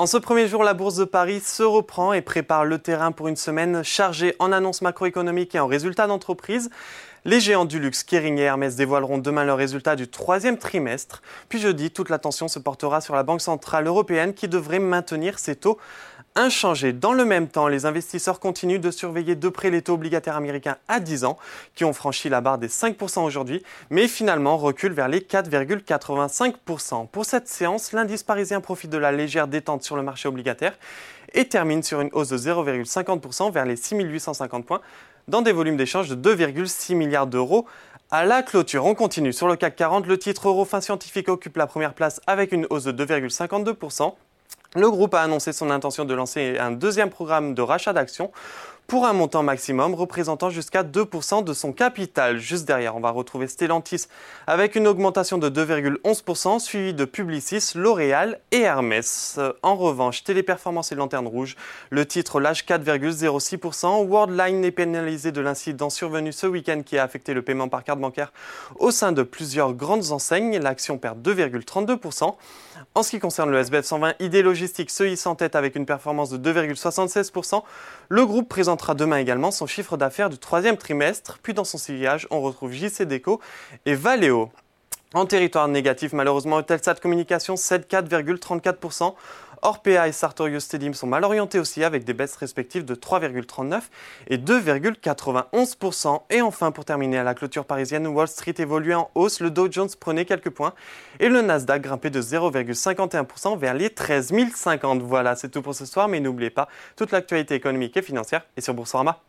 En ce premier jour, la Bourse de Paris se reprend et prépare le terrain pour une semaine chargée en annonces macroéconomiques et en résultats d'entreprise. Les géants du luxe, Kering et Hermès, dévoileront demain leurs résultats du troisième trimestre. Puis jeudi, toute l'attention se portera sur la Banque Centrale Européenne qui devrait maintenir ses taux inchangés. Dans le même temps, les investisseurs continuent de surveiller de près les taux obligataires américains à 10 ans, qui ont franchi la barre des 5% aujourd'hui, mais finalement reculent vers les 4,85%. Pour cette séance, l'indice parisien profite de la légère détente sur le marché obligataire et termine sur une hausse de 0,50% vers les 6850 points dans des volumes d'échange de 2,6 milliards d'euros. À la clôture, on continue. Sur le CAC 40, le titre Eurofin Scientifique occupe la première place avec une hausse de 2,52%. Le groupe a annoncé son intention de lancer un deuxième programme de rachat d'actions pour un montant maximum représentant jusqu'à 2% de son capital. Juste derrière, on va retrouver Stellantis avec une augmentation de 2,11%, suivi de Publicis, L'Oréal et Hermès. En revanche, Téléperformance et Lanterne Rouge, le titre lâche 4,06%. Worldline est pénalisé de l'incident survenu ce week-end qui a affecté le paiement par carte bancaire au sein de plusieurs grandes enseignes. L'action perd 2,32%. En ce qui concerne le SBF 120, ID Logistique se hisse en tête avec une performance de 2,76%. Le groupe présente demain également son chiffre d'affaires du troisième trimestre. Puis dans son sillage, on retrouve JC Deco et Valeo. En territoire négatif, malheureusement, Eutelsat Communication cède 4,34%. Orpea et Sartorius Stedim sont mal orientés aussi avec des baisses respectives de 3,39 et 2,91%. Et enfin, pour terminer à la clôture parisienne, Wall Street évoluait en hausse, le Dow Jones prenait quelques points et le Nasdaq grimpait de 0,51% vers les 13 050. Voilà, c'est tout pour ce soir, mais n'oubliez pas, toute l'actualité économique et financière est sur Boursorama.